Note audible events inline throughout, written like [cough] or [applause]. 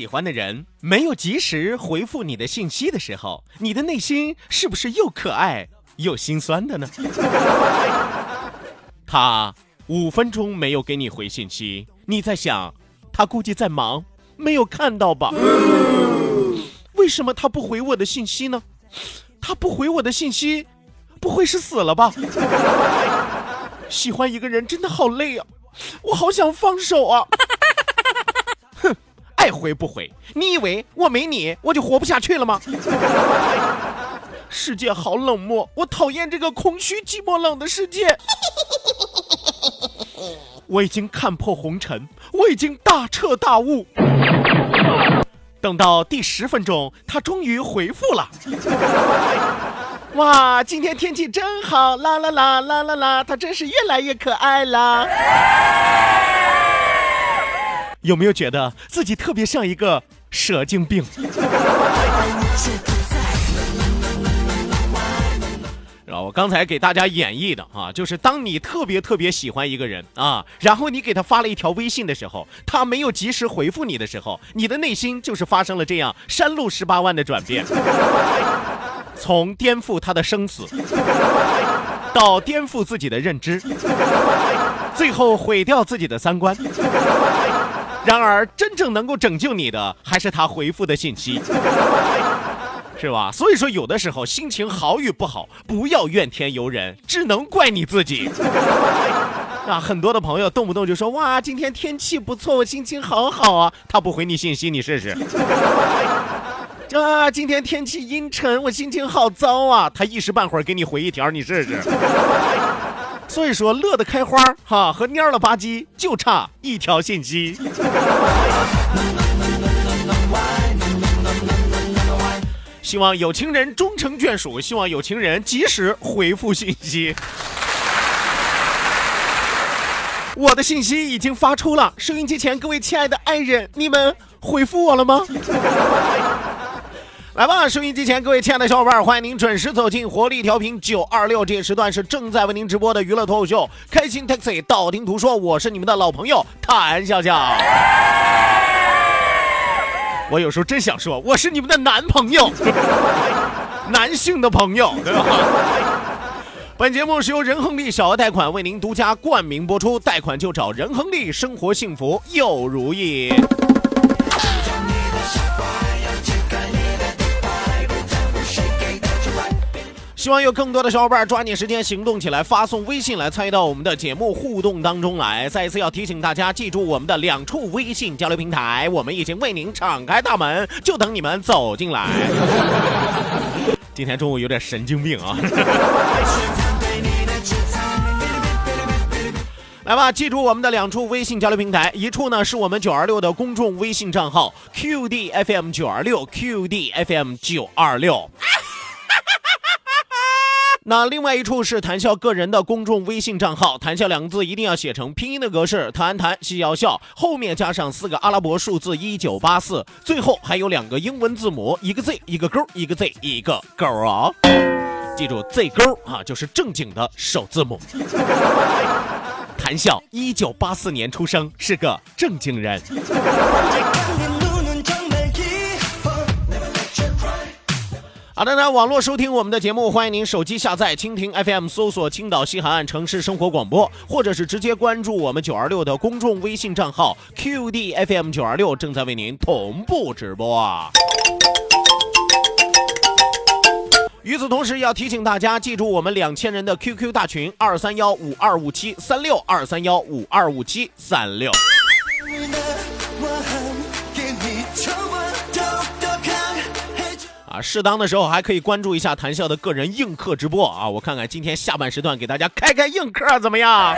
喜欢的人没有及时回复你的信息的时候，你的内心是不是又可爱又心酸的呢？[laughs] 他五分钟没有给你回信息，你在想，他估计在忙，没有看到吧？为什么他不回我的信息呢？他不回我的信息，不会是死了吧？喜欢一个人真的好累啊，我好想放手啊！回不回？你以为我没你我就活不下去了吗？世界好冷漠，我讨厌这个空虚、寂寞、冷的世界。我已经看破红尘，我已经大彻大悟。等到第十分钟，他终于回复了。哇，今天天气真好，啦啦啦啦啦啦，他真是越来越可爱啦。有没有觉得自己特别像一个蛇精病？[laughs] 然后我刚才给大家演绎的啊，就是当你特别特别喜欢一个人啊，然后你给他发了一条微信的时候，他没有及时回复你的时候，你的内心就是发生了这样山路十八弯的转变，[laughs] 从颠覆他的生死，到颠覆自己的认知，最后毁掉自己的三观。然而，真正能够拯救你的，还是他回复的信息。[laughs] 是吧？所以说，有的时候心情好与不好，不要怨天尤人，只能怪你自己。[laughs] 啊，很多的朋友动不动就说：“哇，今天天气不错，我心情好好啊。”他不回你信息，你试试。[laughs] 啊，今天天气阴沉，我心情好糟啊。他一时半会儿给你回一条，你试试。所以说，乐得开花哈和蔫了吧唧就差一条信息。希望有情人终成眷属，希望有情人及时回复信息。我的信息已经发出了，收音机前各位亲爱的爱人，你们回复我了吗？来吧，收音机前各位亲爱的小伙伴，欢迎您准时走进活力调频九二六，这个时段是正在为您直播的娱乐脱口秀《开心 Taxi》，道听途说，我是你们的老朋友谭笑笑。我有时候真想说，我是你们的男朋友，[laughs] 男性的朋友，对吧？本节目是由仁亨利小额贷款为您独家冠名播出，贷款就找仁亨利，生活幸福又如意。希望有更多的小伙伴抓紧时间行动起来，发送微信来参与到我们的节目互动当中来。再一次要提醒大家，记住我们的两处微信交流平台，我们已经为您敞开大门，就等你们走进来。今天中午有点神经病啊！来吧，记住我们的两处微信交流平台，一处呢是我们九二六的公众微信账号 QDFM 九二六 QDFM 九二六。那另外一处是谈笑个人的公众微信账号，谈笑两个字一定要写成拼音的格式，谈谈笑笑笑，后面加上四个阿拉伯数字一九八四，最后还有两个英文字母，一个 Z 一个勾，一个 Z 一个勾啊！记住 Z 勾啊，就是正经的首字母。[laughs] 谈笑一九八四年出生，是个正经人。好的那，网络收听我们的节目，欢迎您手机下载蜻蜓 FM，搜索青岛西海岸城市生活广播，或者是直接关注我们九二六的公众微信账号 QDFM 九二六，正在为您同步直播。与此同时，要提醒大家记住我们两千人的 QQ 大群二三幺五二五七三六二三幺五二五七三六。适当的时候还可以关注一下谈笑的个人映客直播啊！我看看今天下半时段给大家开开映客怎么样？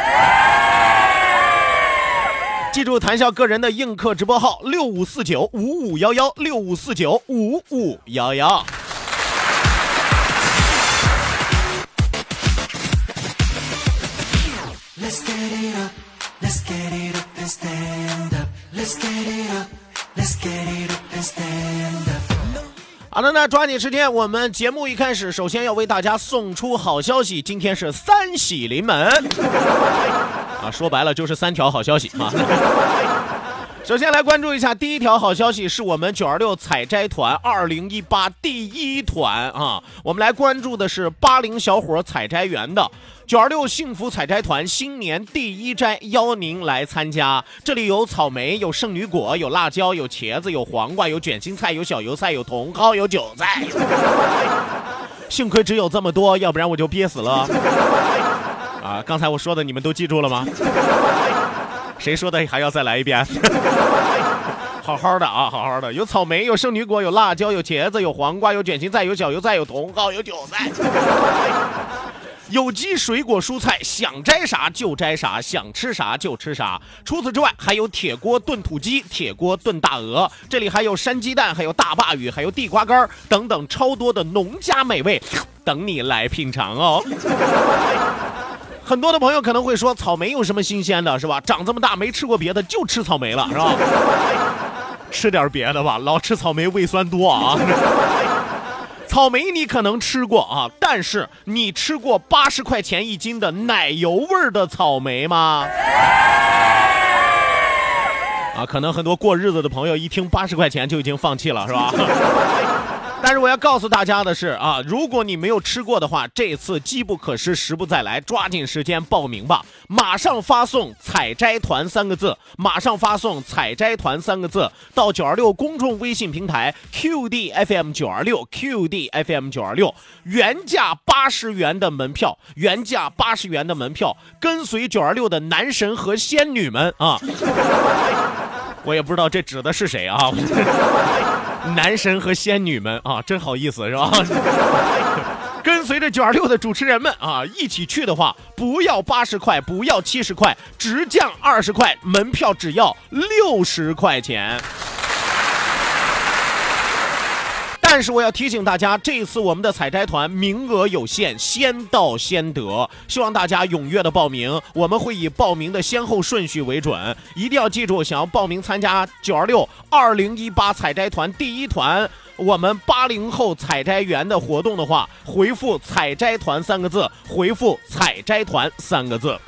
记住谈笑个人的映客直播号六五四九五五幺幺六五四九五五幺幺。Let's get it up, let's get it up and stand up. 好的，那抓紧时间，我们节目一开始，首先要为大家送出好消息，今天是三喜临门啊，说白了就是三条好消息啊。首先来关注一下，第一条好消息是我们九二六采摘团二零一八第一团啊，我们来关注的是八零小伙采摘员的九二六幸福采摘团新年第一摘，邀您来参加。这里有草莓，有圣女果，有辣椒，有茄子，有黄瓜，有卷心菜，有小油菜，有茼蒿，有韭菜。[laughs] 幸亏只有这么多，要不然我就憋死了。啊，刚才我说的你们都记住了吗？谁说的还要再来一遍？[laughs] 好好的啊，好好的，有草莓，有圣女果，有辣椒，有茄子，有黄瓜，有卷心菜，有小油菜，有茼蒿，有韭菜。[laughs] 有机水果蔬菜，想摘啥就摘啥，想吃啥就吃啥。除此之外，还有铁锅炖土鸡，铁锅炖大鹅，这里还有山鸡蛋，还有大鲅鱼，还有地瓜干等等超多的农家美味，等你来品尝哦。很多的朋友可能会说，草莓有什么新鲜的，是吧？长这么大没吃过别的，就吃草莓了，是吧？[laughs] 吃点别的吧，老吃草莓胃酸多啊。[laughs] 草莓你可能吃过啊，但是你吃过八十块钱一斤的奶油味的草莓吗？啊，可能很多过日子的朋友一听八十块钱就已经放弃了，是吧？但是我要告诉大家的是啊，如果你没有吃过的话，这次机不可失，时不再来，抓紧时间报名吧！马上发送“采摘团”三个字，马上发送“采摘团”三个字到九二六公众微信平台 QDFM 九二六 QDFM 九二六，原价八十元的门票，原价八十元的门票，跟随九二六的男神和仙女们啊！我也不知道这指的是谁啊。[laughs] 男神和仙女们啊，真好意思是吧？[laughs] 跟随着九二六的主持人们啊，一起去的话，不要八十块，不要七十块，直降二十块，门票只要六十块钱。但是我要提醒大家，这次我们的采摘团名额有限，先到先得，希望大家踊跃的报名。我们会以报名的先后顺序为准，一定要记住，想要报名参加九二六二零一八采摘团第一团，我们八零后采摘员的活动的话，回复“采摘团”三个字，回复“采摘团”三个字。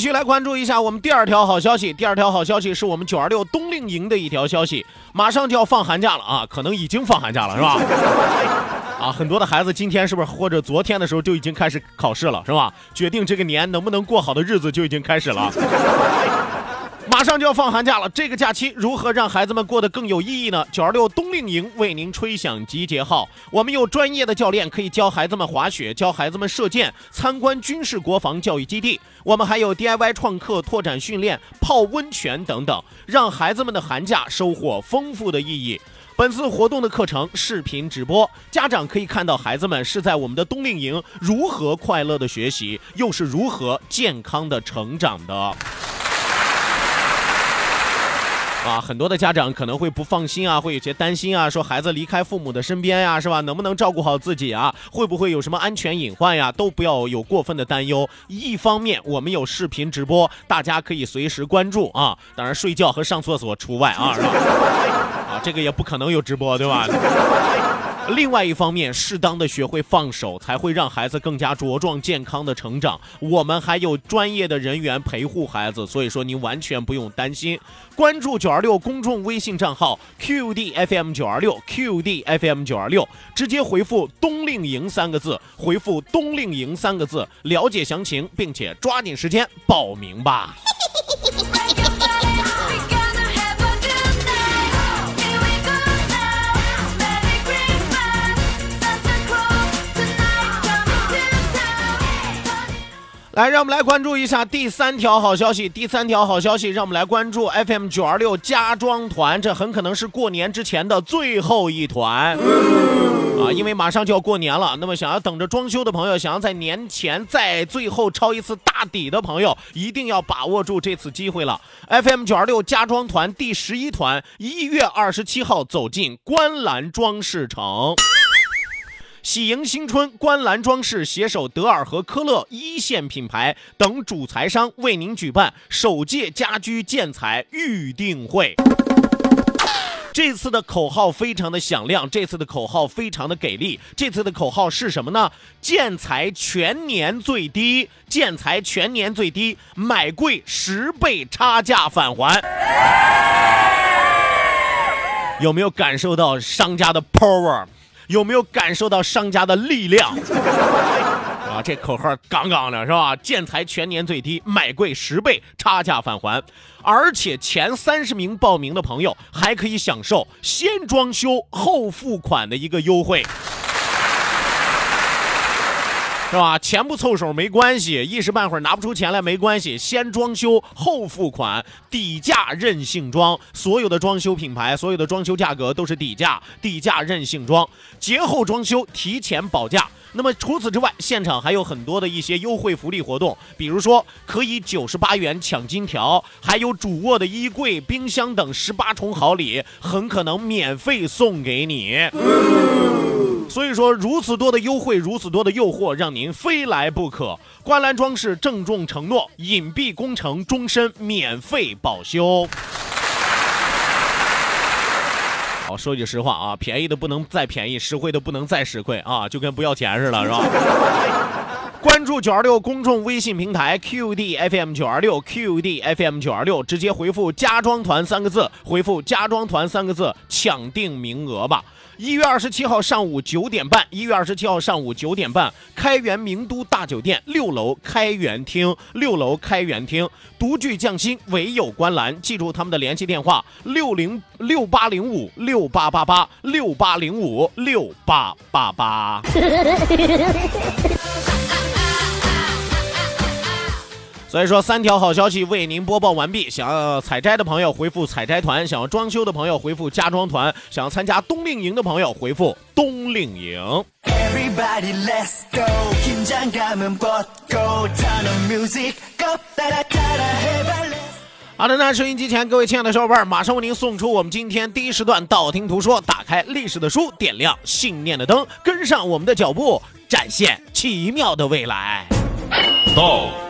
续来关注一下我们第二条好消息。第二条好消息是我们九二六冬令营的一条消息，马上就要放寒假了啊，可能已经放寒假了，是吧？[laughs] 啊，很多的孩子今天是不是或者昨天的时候就已经开始考试了，是吧？决定这个年能不能过好的日子就已经开始了。马上就要放寒假了，这个假期如何让孩子们过得更有意义呢？九二六冬令营为您吹响集结号，我们有专业的教练可以教孩子们滑雪，教孩子们射箭，参观军事国防教育基地。我们还有 DIY 创客、拓展训练、泡温泉等等，让孩子们的寒假收获丰富的意义。本次活动的课程视频直播，家长可以看到孩子们是在我们的冬令营如何快乐的学习，又是如何健康的成长的。啊，很多的家长可能会不放心啊，会有些担心啊，说孩子离开父母的身边呀，是吧？能不能照顾好自己啊？会不会有什么安全隐患呀？都不要有过分的担忧。一方面，我们有视频直播，大家可以随时关注啊。当然，睡觉和上厕所除外啊，是吧？啊，这个也不可能有直播，对吧？另外一方面，适当的学会放手，才会让孩子更加茁壮健康的成长。我们还有专业的人员陪护孩子，所以说您完全不用担心。关注九二六公众微信账号 QDFM 九二六 QDFM 九二六，直接回复“冬令营”三个字，回复“冬令营”三个字，了解详情，并且抓紧时间报名吧。来，让我们来关注一下第三条好消息。第三条好消息，让我们来关注 FM 九二六家装团，这很可能是过年之前的最后一团啊，因为马上就要过年了。那么，想要等着装修的朋友，想要在年前再最后抄一次大底的朋友，一定要把握住这次机会了。FM 九二六家装团第十一团，一月二十七号走进观澜装饰城。喜迎新春，观澜装饰携手德尔和科勒一线品牌等主材商为您举办首届家居建材预定会。这次的口号非常的响亮，这次的口号非常的给力。这次的口号是什么呢？建材全年最低，建材全年最低，买贵十倍差价返还。有没有感受到商家的 power？有没有感受到商家的力量？[laughs] 啊，这口号杠杠的，是吧？建材全年最低，买贵十倍，差价返还，而且前三十名报名的朋友还可以享受先装修后付款的一个优惠。是吧？钱不凑手没关系，一时半会儿拿不出钱来没关系。先装修后付款，底价任性装。所有的装修品牌，所有的装修价格都是底价，底价任性装。节后装修提前保价。那么除此之外，现场还有很多的一些优惠福利活动，比如说可以九十八元抢金条，还有主卧的衣柜、冰箱等十八重好礼，很可能免费送给你。所以说，如此多的优惠，如此多的诱惑，让您非来不可。观澜装饰郑重承诺，隐蔽工程终身免费保修。我，说句实话啊，便宜的不能再便宜，实惠的不能再实惠啊，就跟不要钱似的，是吧？[laughs] 关注九二六公众微信平台 QDFM 九二六 QDFM 九二六，直接回复“家装团”三个字，回复“家装团”三个字，抢定名额吧。一月二十七号上午九点半，一月二十七号上午九点半，开元名都大酒店六楼开元厅，六楼开元厅独具匠心，唯有观澜。记住他们的联系电话：六零六八零五六八八八六八零五六八八八。[laughs] 所以说，三条好消息为您播报完毕。想要采摘的朋友回复“采摘团”，想要装修的朋友回复“家装团”，想要参加冬令营的朋友回复“冬令营”。好的，那收音机前各位亲爱的小伙伴，马上为您送出我们今天第一时段道听途说，打开历史的书，点亮信念的灯，跟上我们的脚步，展现奇妙的未来。到。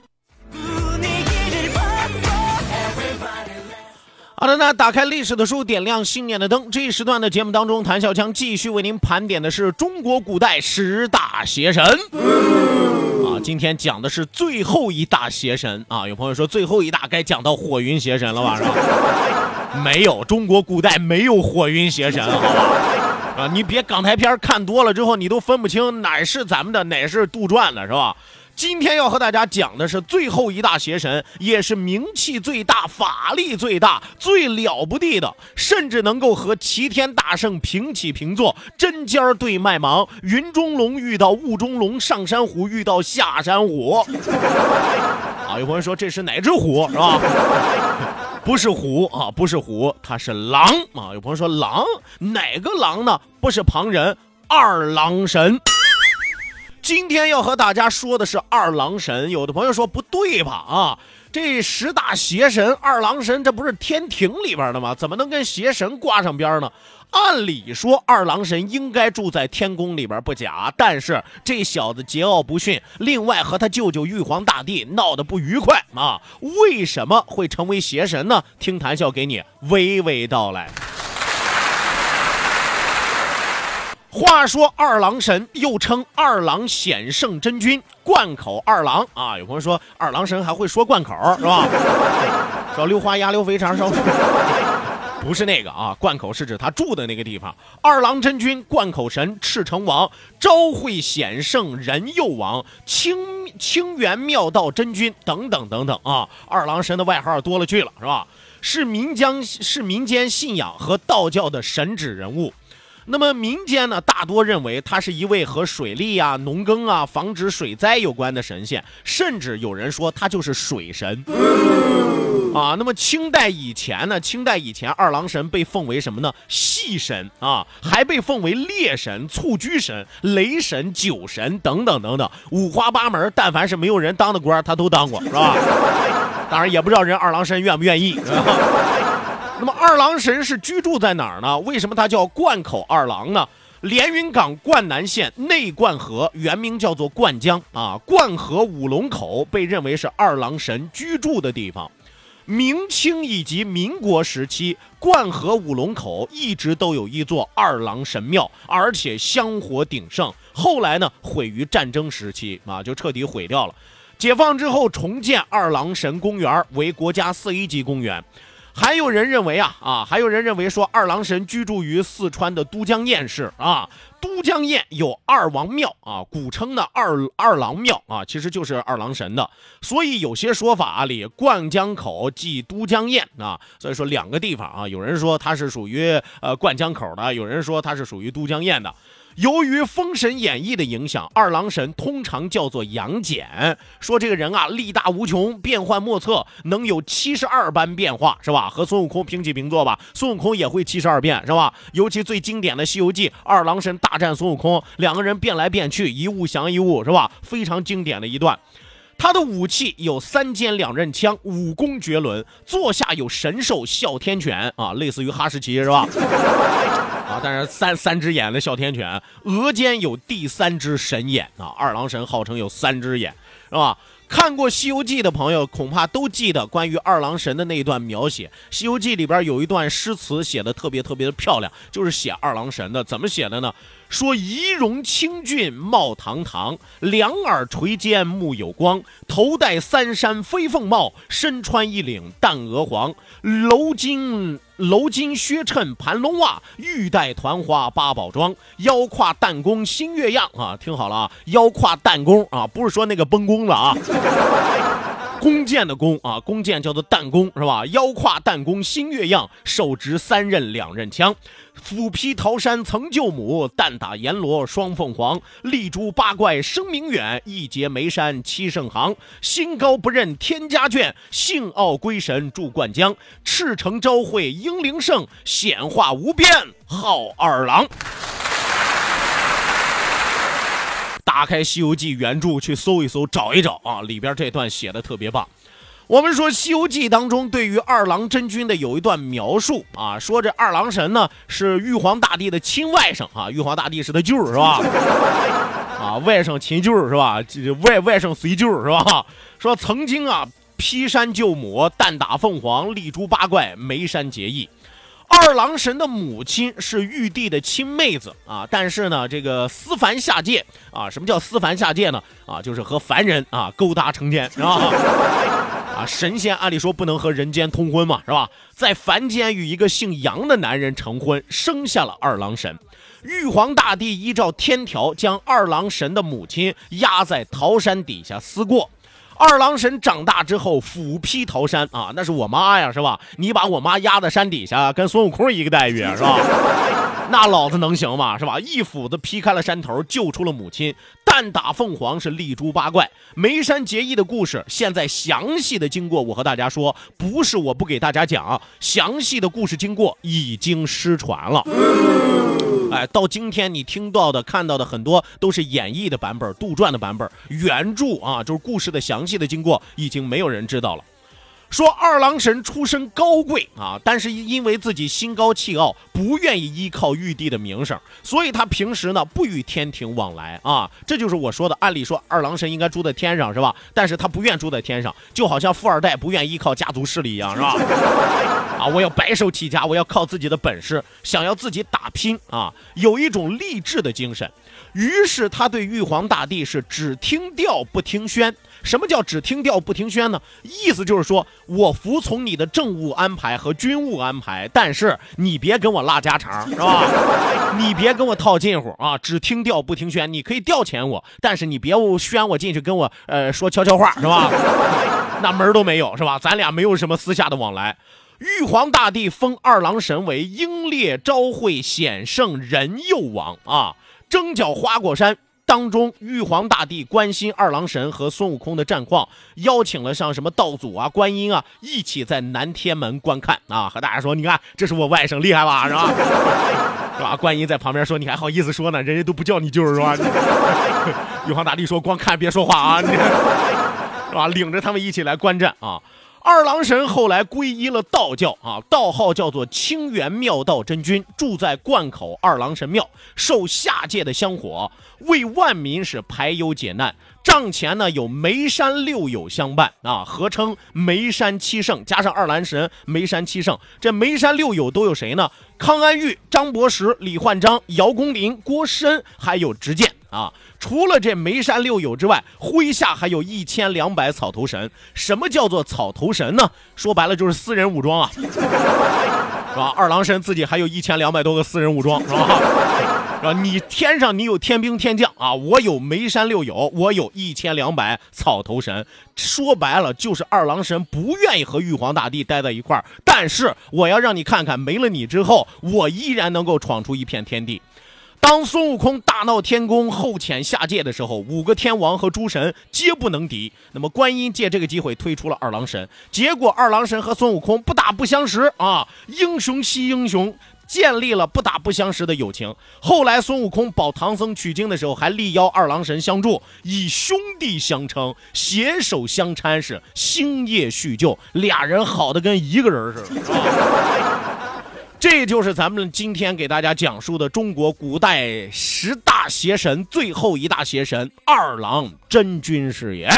好的，那打开历史的书，点亮信念的灯。这一时段的节目当中，谭笑强继续为您盘点的是中国古代十大邪神。啊，今天讲的是最后一大邪神啊。有朋友说最后一大该讲到火云邪神了吧？是吧？[laughs] 没有，中国古代没有火云邪神，好吧？啊，你别港台片看多了之后，你都分不清哪是咱们的，哪是杜撰的，是吧？今天要和大家讲的是最后一大邪神，也是名气最大、法力最大、最了不地的，甚至能够和齐天大圣平起平坐，针尖对麦芒。云中龙遇到雾中龙，上山虎 [laughs] 遇到下山虎。啊，有朋友说这是哪只虎是吧？不是虎啊，不是虎，它是狼啊。有朋友说狼哪个狼呢？不是旁人，二郎神。今天要和大家说的是二郎神。有的朋友说不对吧？啊，这十大邪神二郎神，这不是天庭里边的吗？怎么能跟邪神挂上边呢？按理说，二郎神应该住在天宫里边不假，但是这小子桀骜不驯，另外和他舅舅玉皇大帝闹得不愉快啊，为什么会成为邪神呢？听谈笑给你娓娓道来。话说二郎神又称二郎显圣真君，贯口二郎啊。有朋友说二郎神还会说贯口 [laughs] 是吧？烧溜花鸭溜肥肠烧。不是那个啊，贯口是指他住的那个地方。二郎真君、贯口神、赤城王、昭惠显圣仁佑王、清清源妙道真君等等等等啊，二郎神的外号多了去了，是吧？是民间是民间信仰和道教的神旨人物。那么民间呢，大多认为他是一位和水利啊、农耕啊、防止水灾有关的神仙，甚至有人说他就是水神。啊，那么清代以前呢？清代以前，二郎神被奉为什么呢？戏神啊，还被奉为猎神、蹴鞠神、雷神、酒神等等等等，五花八门。但凡是没有人当的官，他都当过，是吧？当然也不知道人二郎神愿不愿意。那么二郎神是居住在哪儿呢？为什么他叫灌口二郎呢？连云港灌南县内灌河原名叫做灌江啊，灌河五龙口被认为是二郎神居住的地方。明清以及民国时期，灌河五龙口一直都有一座二郎神庙，而且香火鼎盛。后来呢，毁于战争时期啊，就彻底毁掉了。解放之后重建二郎神公园为国家四 A 级公园。还有人认为啊啊，还有人认为说二郎神居住于四川的都江堰市啊。都江堰有二王庙啊，古称的二二郎庙啊，其实就是二郎神的。所以有些说法里，灌江口即都江堰啊，所以说两个地方啊，有人说它是属于呃灌江口的，有人说它是属于都江堰的。由于《封神演义》的影响，二郎神通常叫做杨戬，说这个人啊力大无穷，变幻莫测，能有七十二般变化，是吧？和孙悟空平起平坐吧。孙悟空也会七十二变，是吧？尤其最经典的《西游记》，二郎神大战孙悟空，两个人变来变去，一物降一物，是吧？非常经典的一段。他的武器有三尖两刃枪，武功绝伦。座下有神兽哮天犬啊，类似于哈士奇，是吧？啊，但是三三只眼的哮天犬，额间有第三只神眼啊！二郎神号称有三只眼，是吧？看过《西游记》的朋友恐怕都记得关于二郎神的那一段描写，《西游记》里边有一段诗词写的特别特别的漂亮，就是写二郎神的。怎么写的呢？说仪容清俊貌堂堂，两耳垂肩目有光，头戴三山飞凤帽，身穿一领淡鹅黄，楼金楼金靴衬盘龙袜，玉带团花八宝装，腰挎弹弓新月样啊！听好了。啊，腰挎弹弓啊，不是说那个崩弓了啊。弓箭的弓啊，弓箭叫做弹弓是吧？腰挎弹弓新月样，手执三刃两刃枪，斧劈桃山曾救母，弹打阎罗双凤凰，立诛八怪声名远，一劫眉山七圣行，心高不认天家眷，性傲归神住灌江，赤诚昭会英灵圣，显化无边号二郎。打开《西游记》原著去搜一搜，找一找啊，里边这段写的特别棒。我们说《西游记》当中对于二郎真君的有一段描述啊，说这二郎神呢是玉皇大帝的亲外甥啊，玉皇大帝是他舅是吧？[laughs] 啊，外甥亲舅是吧？外外甥随舅是吧？说曾经啊劈山救母，弹打凤凰，立诛八怪，眉山结义。二郎神的母亲是玉帝的亲妹子啊，但是呢，这个私凡下界啊，什么叫私凡下界呢？啊，就是和凡人啊勾搭成奸，是吧？[laughs] 啊，神仙按理说不能和人间通婚嘛，是吧？在凡间与一个姓杨的男人成婚，生下了二郎神。玉皇大帝依照天条，将二郎神的母亲压在桃山底下思过。二郎神长大之后斧劈桃山啊，那是我妈呀，是吧？你把我妈压在山底下，跟孙悟空一个待遇，是吧？[laughs] 那老子能行吗？是吧？一斧子劈开了山头，救出了母亲。蛋打凤凰是立诛八怪，梅山结义的故事，现在详细的经过我和大家说，不是我不给大家讲，详细的故事经过已经失传了。[laughs] 哎，到今天你听到的、看到的很多都是演绎的版本、杜撰的版本，原著啊，就是故事的详细的经过，已经没有人知道了。说二郎神出身高贵啊，但是因为自己心高气傲，不愿意依靠玉帝的名声，所以他平时呢不与天庭往来啊。这就是我说的，按理说二郎神应该住在天上是吧？但是他不愿住在天上，就好像富二代不愿依靠家族势力一样是吧？啊，我要白手起家，我要靠自己的本事，想要自己打拼啊，有一种励志的精神。于是他对玉皇大帝是只听调不听宣。什么叫只听调不听宣呢？意思就是说我服从你的政务安排和军务安排，但是你别跟我拉家常，[laughs] 是吧？你别跟我套近乎啊！只听调不听宣，你可以调遣我，但是你别宣我进去跟我呃说悄悄话，是吧？[laughs] 那门都没有，是吧？咱俩没有什么私下的往来。玉皇大帝封二郎神为英烈昭惠显圣仁佑王啊，征剿花果山。当中，玉皇大帝关心二郎神和孙悟空的战况，邀请了像什么道祖啊、观音啊一起在南天门观看啊，和大家说：“你看，这是我外甥，厉害吧？[laughs] 是吧？是吧？”观音在旁边说：“你还好意思说呢？人家都不叫你舅是吧？” [laughs] 玉皇大帝说：“光看别说话啊，是吧？”领着他们一起来观战啊。二郎神后来皈依了道教啊，道号叫做清源妙道真君，住在灌口二郎神庙，受下界的香火，为万民是排忧解难。帐前呢有眉山六友相伴啊，合称眉山七圣，加上二郎神，眉山七圣。这眉山六友都有谁呢？康安玉、张伯实、李焕章、姚公林、郭师恩，还有执剑啊。除了这眉山六友之外，麾下还有一千两百草头神。什么叫做草头神呢？说白了就是私人武装啊，[laughs] 是吧？二郎神自己还有一千两百多个私人武装，是吧？[laughs] 是吧？你天上你有天兵天将啊，我有眉山六友，我有一千两百草头神。说白了就是二郎神不愿意和玉皇大帝待在一块儿，但是我要让你看看，没了你之后，我依然能够闯出一片天地。当孙悟空大闹天宫、后遣下界的时候，五个天王和诸神皆不能敌。那么观音借这个机会推出了二郎神，结果二郎神和孙悟空不打不相识啊，英雄惜英雄，建立了不打不相识的友情。后来孙悟空保唐僧取经的时候，还力邀二郎神相助，以兄弟相称，携手相搀，是星夜叙旧，俩人好的跟一个人似的。这就是咱们今天给大家讲述的中国古代十大邪神最后一大邪神二郎真君是也。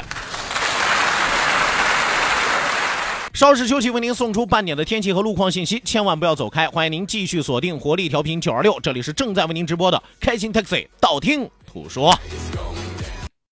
稍事休息，为您送出半点的天气和路况信息，千万不要走开。欢迎您继续锁定活力调频九二六，这里是正在为您直播的开心 Taxi，道听途说。